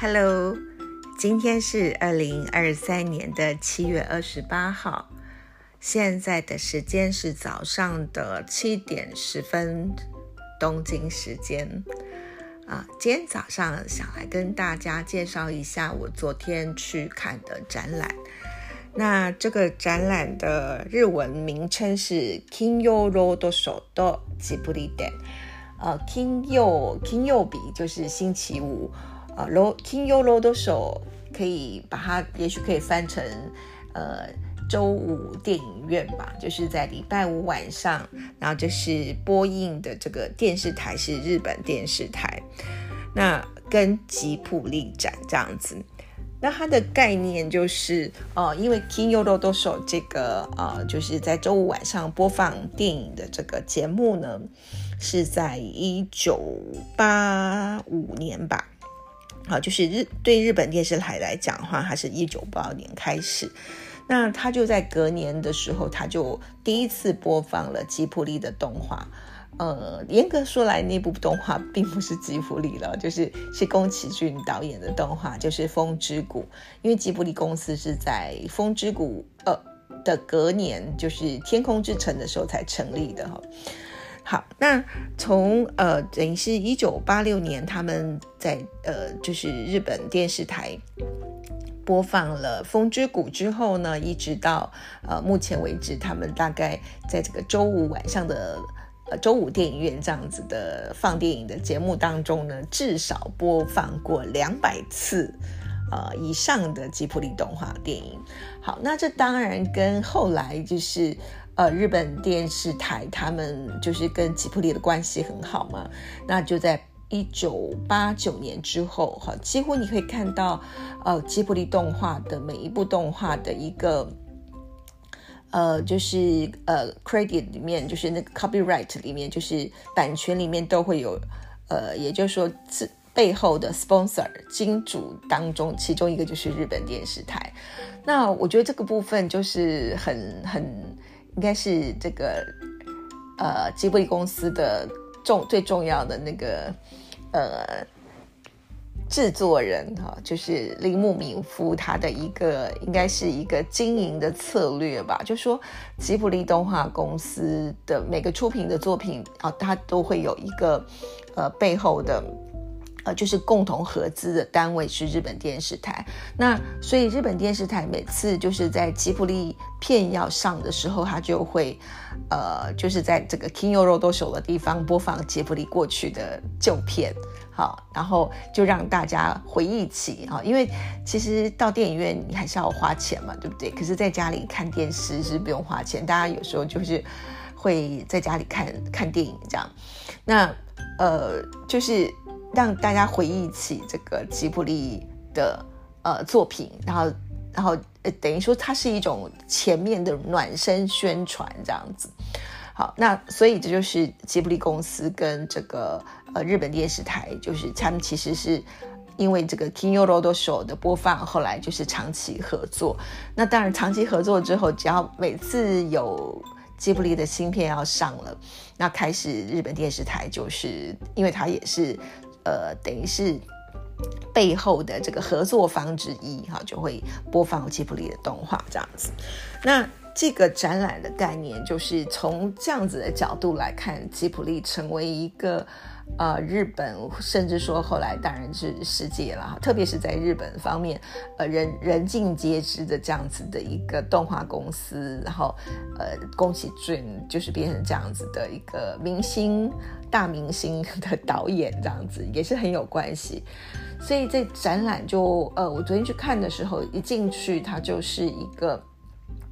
Hello，今天是二零二三年的七月二十八号，现在的时间是早上的七点十分，东京时间。啊，今天早上想来跟大家介绍一下我昨天去看的展览。那这个展览的日文名称是 Kinyo Road Show 的吉卜力展。呃，Kinyo Kinyo 比就是星期五。呃，Ro Kinyo Road Show 可以把它也许可以翻成呃周五电影院吧，就是在礼拜五晚上，然后就是播映的这个电视台是日本电视台，那跟吉普力展这样子，那它的概念就是呃，因为 Kinyo Road Show 这个呃，就是在周五晚上播放电影的这个节目呢，是在一九八五年吧，好，就是日对日本电视台来讲的话，它是一九八二年开始。那他就在隔年的时候，他就第一次播放了吉卜力的动画。呃，严格说来，那部动画并不是吉卜力了，就是是宫崎骏导演的动画，就是《风之谷》。因为吉卜力公司是在《风之谷》呃的隔年，就是《天空之城》的时候才成立的哈。好，那从呃等于是一九八六年，他们在呃就是日本电视台。播放了《风之谷》之后呢，一直到呃目前为止，他们大概在这个周五晚上的呃周五电影院这样子的放电影的节目当中呢，至少播放过两百次呃以上的吉卜力动画电影。好，那这当然跟后来就是呃日本电视台他们就是跟吉卜力的关系很好嘛，那就在。一九八九年之后，哈，几乎你可以看到，呃，吉卜力动画的每一部动画的一个，呃，就是呃，credit 里面，就是那个 copyright 里面，就是版权里面都会有，呃，也就是说，这背后的 sponsor 金主当中，其中一个就是日本电视台。那我觉得这个部分就是很很，应该是这个，呃，吉卜力公司的。重最重要的那个呃制作人哈，就是铃木敏夫，他的一个应该是一个经营的策略吧，就说吉卜力动画公司的每个出品的作品啊，它都会有一个呃背后的。呃就是共同合资的单位是日本电视台，那所以日本电视台每次就是在吉卜力片要上的时候，他就会，呃，就是在这个 Kinyo Road Show 的地方播放吉卜力过去的旧片，好，然后就让大家回忆起啊，因为其实到电影院你还是要花钱嘛，对不对？可是在家里看电视是不用花钱，大家有时候就是会在家里看看电影这样，那呃就是。让大家回忆起这个吉卜力的呃作品，然后然后呃等于说它是一种前面的暖身宣传这样子。好，那所以这就是吉卜力公司跟这个呃日本电视台，就是他们其实是因为这个 Kinyo Road Show 的播放，后来就是长期合作。那当然长期合作之后，只要每次有吉卜力的新片要上了，那开始日本电视台就是因为它也是。呃，等于是背后的这个合作方之一哈，就会播放吉卜力的动画这样子。那这个展览的概念，就是从这样子的角度来看，吉卜力成为一个。呃，日本甚至说后来当然是世界了，特别是在日本方面，呃，人人尽皆知的这样子的一个动画公司，然后呃，宫崎骏就是变成这样子的一个明星大明星的导演，这样子也是很有关系。所以这展览就呃，我昨天去看的时候，一进去它就是一个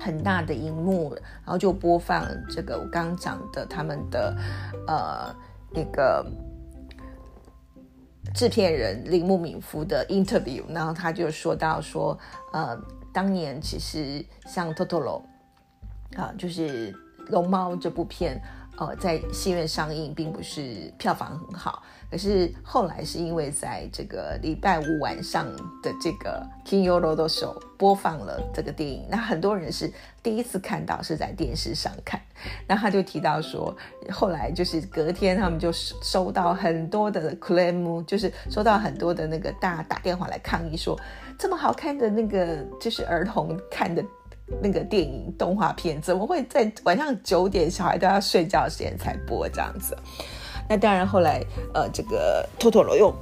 很大的荧幕，然后就播放这个我刚刚讲的他们的呃。那个制片人铃木敏夫的 interview，然后他就说到说，呃，当年其实像《Totoro》啊，就是龙猫这部片，呃，在戏院上映并不是票房很好，可是后来是因为在这个礼拜五晚上的这个 King Yolo 的时候播放了这个电影，那很多人是第一次看到是在电视上看，那他就提到说，后来就是隔天他们就收到很多的 claim，就是收到很多的那个大打电话来抗议说，这么好看的那个就是儿童看的。那个电影动画片怎么会在晚上九点小孩都要睡觉时间才播这样子？那当然后来呃，这个托托罗又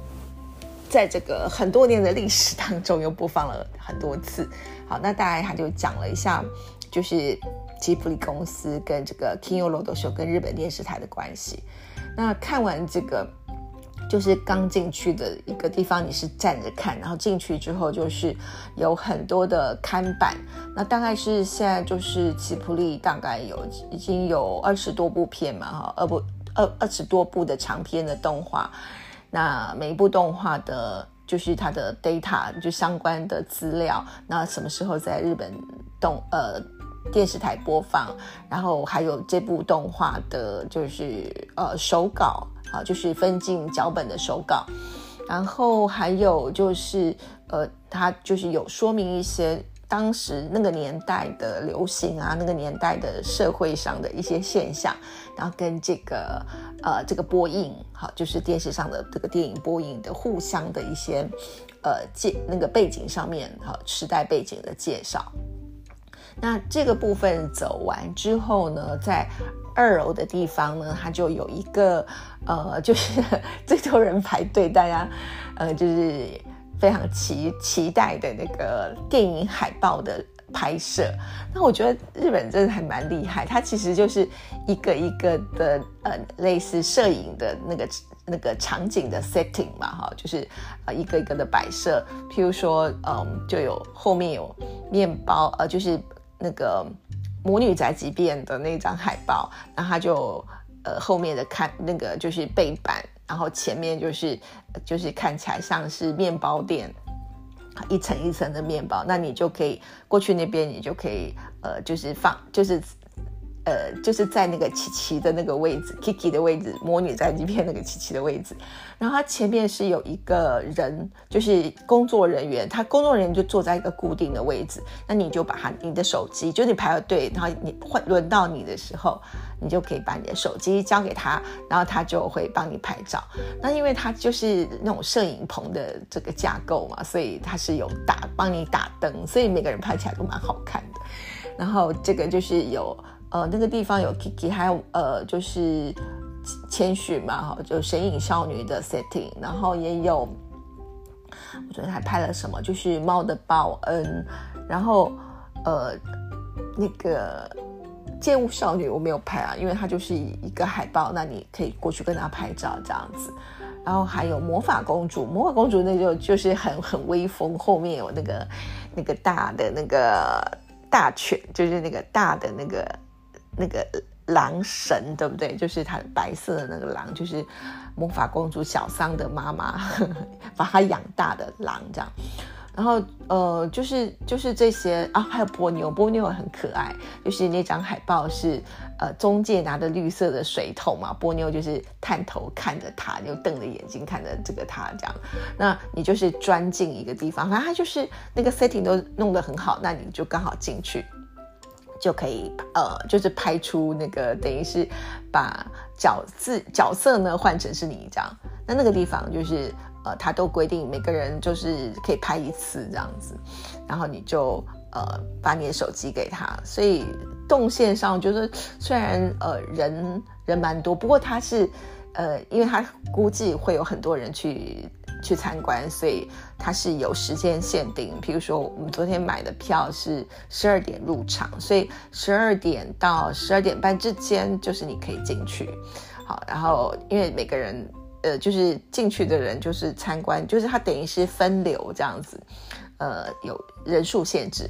在这个很多年的历史当中又播放了很多次。好，那大概他就讲了一下，就是吉卜力公司跟这个 Kingo Road Show 跟日本电视台的关系。那看完这个。就是刚进去的一个地方，你是站着看，然后进去之后就是有很多的看板。那大概是现在就是吉普力大概有已经有二十多部片嘛，哈，二部二二十多部的长篇的动画。那每一部动画的，就是它的 data 就相关的资料，那什么时候在日本动呃电视台播放，然后还有这部动画的就是呃手稿。啊，就是分镜脚本的手稿，然后还有就是，呃，它就是有说明一些当时那个年代的流行啊，那个年代的社会上的一些现象，然后跟这个呃这个播映，好，就是电视上的这个电影播映的互相的一些呃介那个背景上面，哈，时代背景的介绍。那这个部分走完之后呢，在二楼的地方呢，它就有一个呃，就是最多人排队，大家呃，就是非常期期待的那个电影海报的拍摄。那我觉得日本真的还蛮厉害，它其实就是一个一个的呃，类似摄影的那个那个场景的 setting 嘛，哈，就是呃一个一个的摆设。譬如说，嗯，就有后面有面包，呃，就是。那个魔女宅急便的那张海报，然后他就呃后面的看那个就是背板，然后前面就是就是看起来像是面包店，一层一层的面包，那你就可以过去那边，你就可以呃就是放就是。呃，就是在那个琪琪的那个位置，Kiki 的位置，魔女在那边那个琪琪的位置，然后它前面是有一个人，就是工作人员，他工作人员就坐在一个固定的位置，那你就把他你的手机，就你排了队，然后你换轮到你的时候，你就可以把你的手机交给他，然后他就会帮你拍照。那因为他就是那种摄影棚的这个架构嘛，所以他是有打帮你打灯，所以每个人拍起来都蛮好看的。然后这个就是有。呃，那个地方有 Kiki，还有呃，就是千寻嘛，哈，就神隐少女的 setting，然后也有，我觉得还拍了什么，就是猫的报恩，然后呃，那个剑舞少女我没有拍啊，因为它就是一个海报，那你可以过去跟她拍照这样子，然后还有魔法公主，魔法公主那就就是很很威风，后面有那个那个大的那个大犬，就是那个大的那个。那个狼神对不对？就是他白色的那个狼，就是魔法公主小桑的妈妈 把他养大的狼这样。然后呃，就是就是这些啊，还有波妞，波妞很可爱。就是那张海报是呃中介拿着绿色的水桶嘛，波妞就是探头看着他，就瞪着眼睛看着这个他这样。那你就是钻进一个地方，反正他就是那个 setting 都弄得很好，那你就刚好进去。就可以呃，就是拍出那个等于是把角色角色呢换成是你这样，那那个地方就是呃，他都规定每个人就是可以拍一次这样子，然后你就呃把你的手机给他，所以动线上就是虽然呃人人蛮多，不过他是呃，因为他估计会有很多人去。去参观，所以它是有时间限定。比如说，我们昨天买的票是十二点入场，所以十二点到十二点半之间就是你可以进去。好，然后因为每个人，呃，就是进去的人就是参观，就是它等于是分流这样子，呃，有人数限制。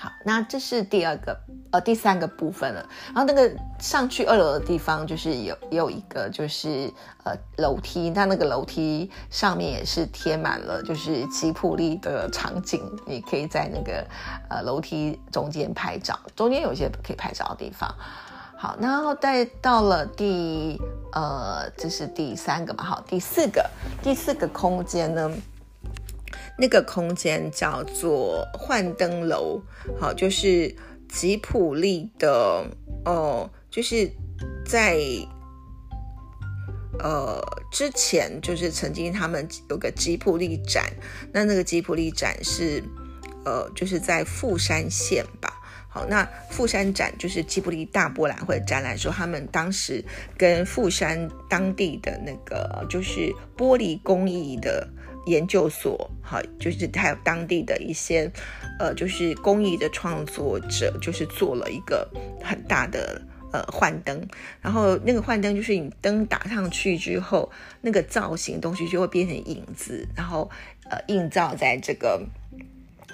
好，那这是第二个，呃，第三个部分了。然后那个上去二楼的地方，就是有有一个就是呃楼梯，那那个楼梯上面也是贴满了就是吉普力的场景，你可以在那个呃楼梯中间拍照，中间有些可以拍照的地方。好，然后再到了第呃，这是第三个嘛，好，第四个，第四个空间呢，那个空间叫做幻灯楼，好，就是吉普力的哦，就是在呃之前，就是曾经他们有个吉普力展，那那个吉普力展是呃，就是在富山县吧。好，那富山展就是吉卜力大博览会展览，说他们当时跟富山当地的那个就是玻璃工艺的研究所，好，就是还有当地的一些呃，就是工艺的创作者，就是做了一个很大的呃幻灯，然后那个幻灯就是你灯打上去之后，那个造型东西就会变成影子，然后呃映照在这个。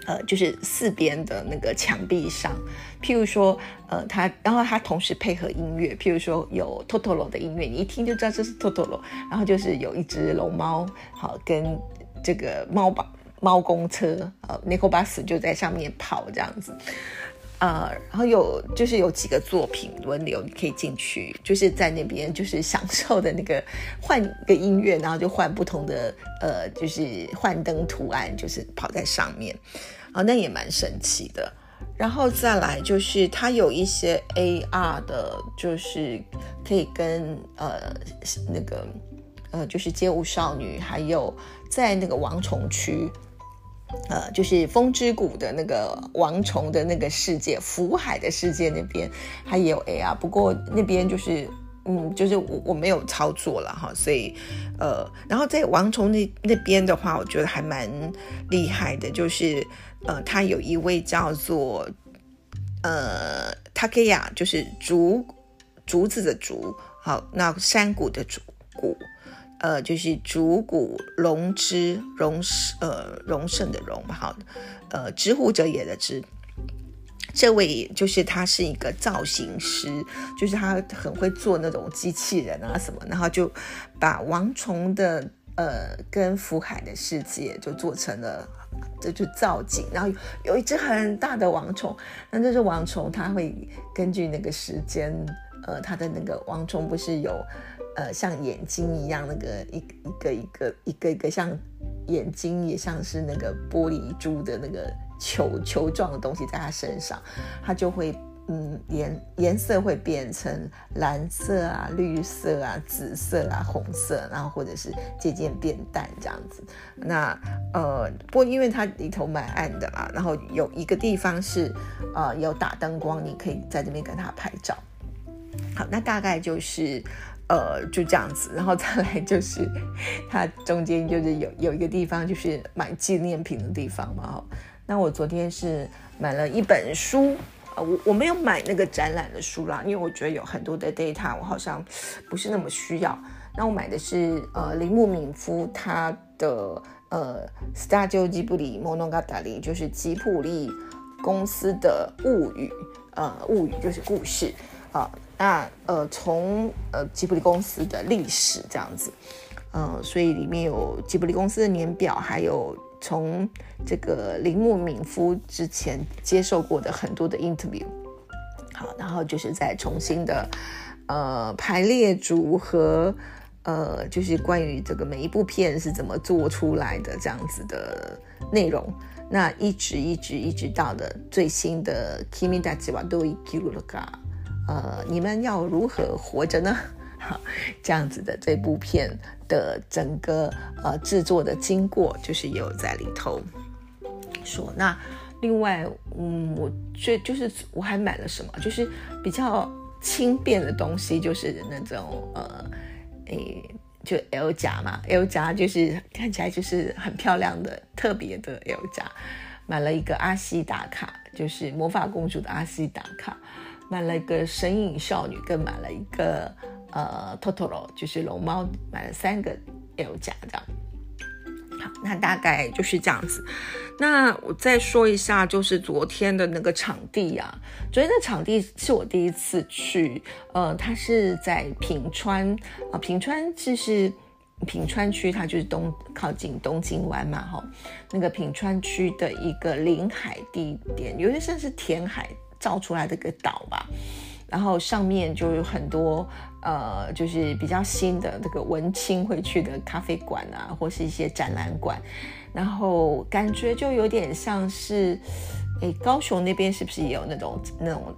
呃，就是四边的那个墙壁上，譬如说，呃，它，然后它同时配合音乐，譬如说有 Totoro 的音乐，你一听就知道这是 Totoro，然后就是有一只龙猫，好，跟这个猫吧猫公车，呃，Nico Bus 就在上面跑这样子。呃，然后有就是有几个作品轮流，你可以进去，就是在那边就是享受的那个换个音乐，然后就换不同的呃，就是幻灯图案，就是跑在上面，啊，那也蛮神奇的。然后再来就是它有一些 AR 的，就是可以跟呃那个呃就是街舞少女，还有在那个王虫区。呃，就是风之谷的那个王虫的那个世界，福海的世界那边，它也有 AR，不过那边就是，嗯，就是我我没有操作了哈，所以，呃，然后在王虫那那边的话，我觉得还蛮厉害的，就是，呃，他有一位叫做，呃，Takeya，就是竹竹子的竹，好，那山谷的竹谷。呃，就是竹谷龙之荣呃荣盛的荣，好，呃，知乎者也的知，这位就是他是一个造型师，就是他很会做那种机器人啊什么，然后就把王虫的呃跟福海的世界就做成了，这就造景，然后有一只很大的王虫，那这只王虫它会根据那个时间，呃，它的那个王虫不是有。呃，像眼睛一样，那个一一个一个一个一个像眼睛，也像是那个玻璃珠的那个球球状的东西，在它身上，它就会嗯颜颜色会变成蓝色啊、绿色啊、紫色啊、红色，然后或者是渐渐变淡这样子。那呃，不过因为它里头蛮暗的啦，然后有一个地方是呃有打灯光，你可以在这边跟它拍照。好，那大概就是。呃，就这样子，然后再来就是，它中间就是有有一个地方就是买纪念品的地方嘛哈。那我昨天是买了一本书，呃，我我没有买那个展览的书啦，因为我觉得有很多的 data 我好像不是那么需要。那我买的是呃铃木敏夫他的呃 Studio Ghibli Monogatari，就是吉普力公司的物语，呃，物语就是故事啊。那呃，从呃吉卜力公司的历史这样子，嗯，所以里面有吉卜力公司的年表，还有从这个铃木敏夫之前接受过的很多的 interview，好，然后就是再重新的呃排列组合，呃，就是关于这个每一部片是怎么做出来的这样子的内容，那一直一直一直到的最新的 Kimi da Jiwa Doi Kiruka。呃，你们要如何活着呢？好，这样子的这部片的整个呃制作的经过，就是有在里头说。那另外，嗯，我最就是我还买了什么？就是比较轻便的东西，就是那种呃，诶，就 L 夹嘛，L 夹就是看起来就是很漂亮的特别的 L 夹。买了一个阿西达卡，就是魔法公主的阿西达卡。买了一个神隐少女，更买了一个呃 Totoro，就是龙猫，买了三个 L 夹这样。好，那大概就是这样子。那我再说一下，就是昨天的那个场地啊，昨天的场地是我第一次去，呃，它是在平川啊，平川就是平川区，它就是东靠近东京湾嘛，哈，那个平川区的一个临海地点，有点像是填海。造出来的一个岛吧，然后上面就有很多呃，就是比较新的这个文青会去的咖啡馆啊，或是一些展览馆，然后感觉就有点像是，诶，高雄那边是不是也有那种那种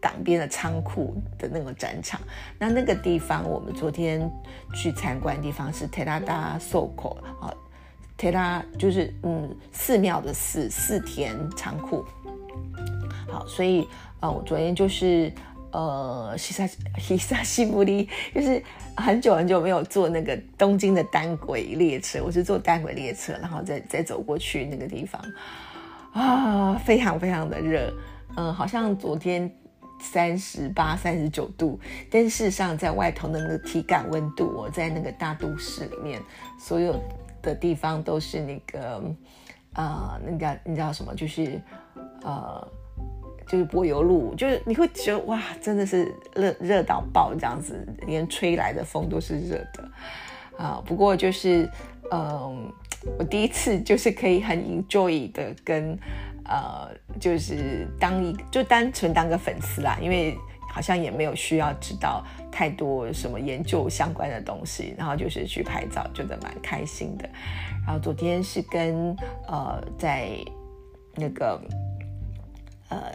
港边的仓库的那个展场？那那个地方我们昨天去参观的地方是 Terada Soko 啊，Terada 就是嗯寺庙的寺寺田仓库。好，所以呃，我昨天就是呃，西沙西沙西布利，就是很久很久没有坐那个东京的单轨列车，我是坐单轨列车，然后再再走过去那个地方啊，非常非常的热，嗯，好像昨天三十八、三十九度，但事实上在外头的那个体感温度，我在那个大都市里面，所有的地方都是那个呃，那个你知道什么？就是呃。就是柏油路，就是你会觉得哇，真的是热热到爆这样子，连吹来的风都是热的啊。不过就是，嗯，我第一次就是可以很 enjoy 的跟，呃，就是当一就单纯当个粉丝啦，因为好像也没有需要知道太多什么研究相关的东西，然后就是去拍照，觉得蛮开心的。然后昨天是跟呃在那个呃。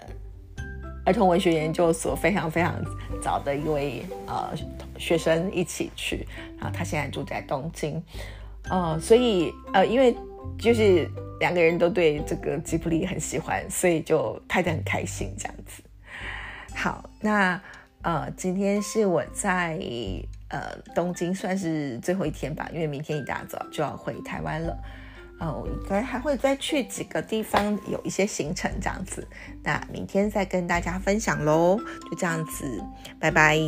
儿童文学研究所非常非常早的一位呃学生一起去，然后他现在住在东京，呃，所以呃，因为就是两个人都对这个吉卜力很喜欢，所以就拍得很开心这样子。好，那呃，今天是我在呃东京算是最后一天吧，因为明天一大早就要回台湾了。哦，应该还会再去几个地方，有一些行程这样子。那明天再跟大家分享喽，就这样子，拜拜。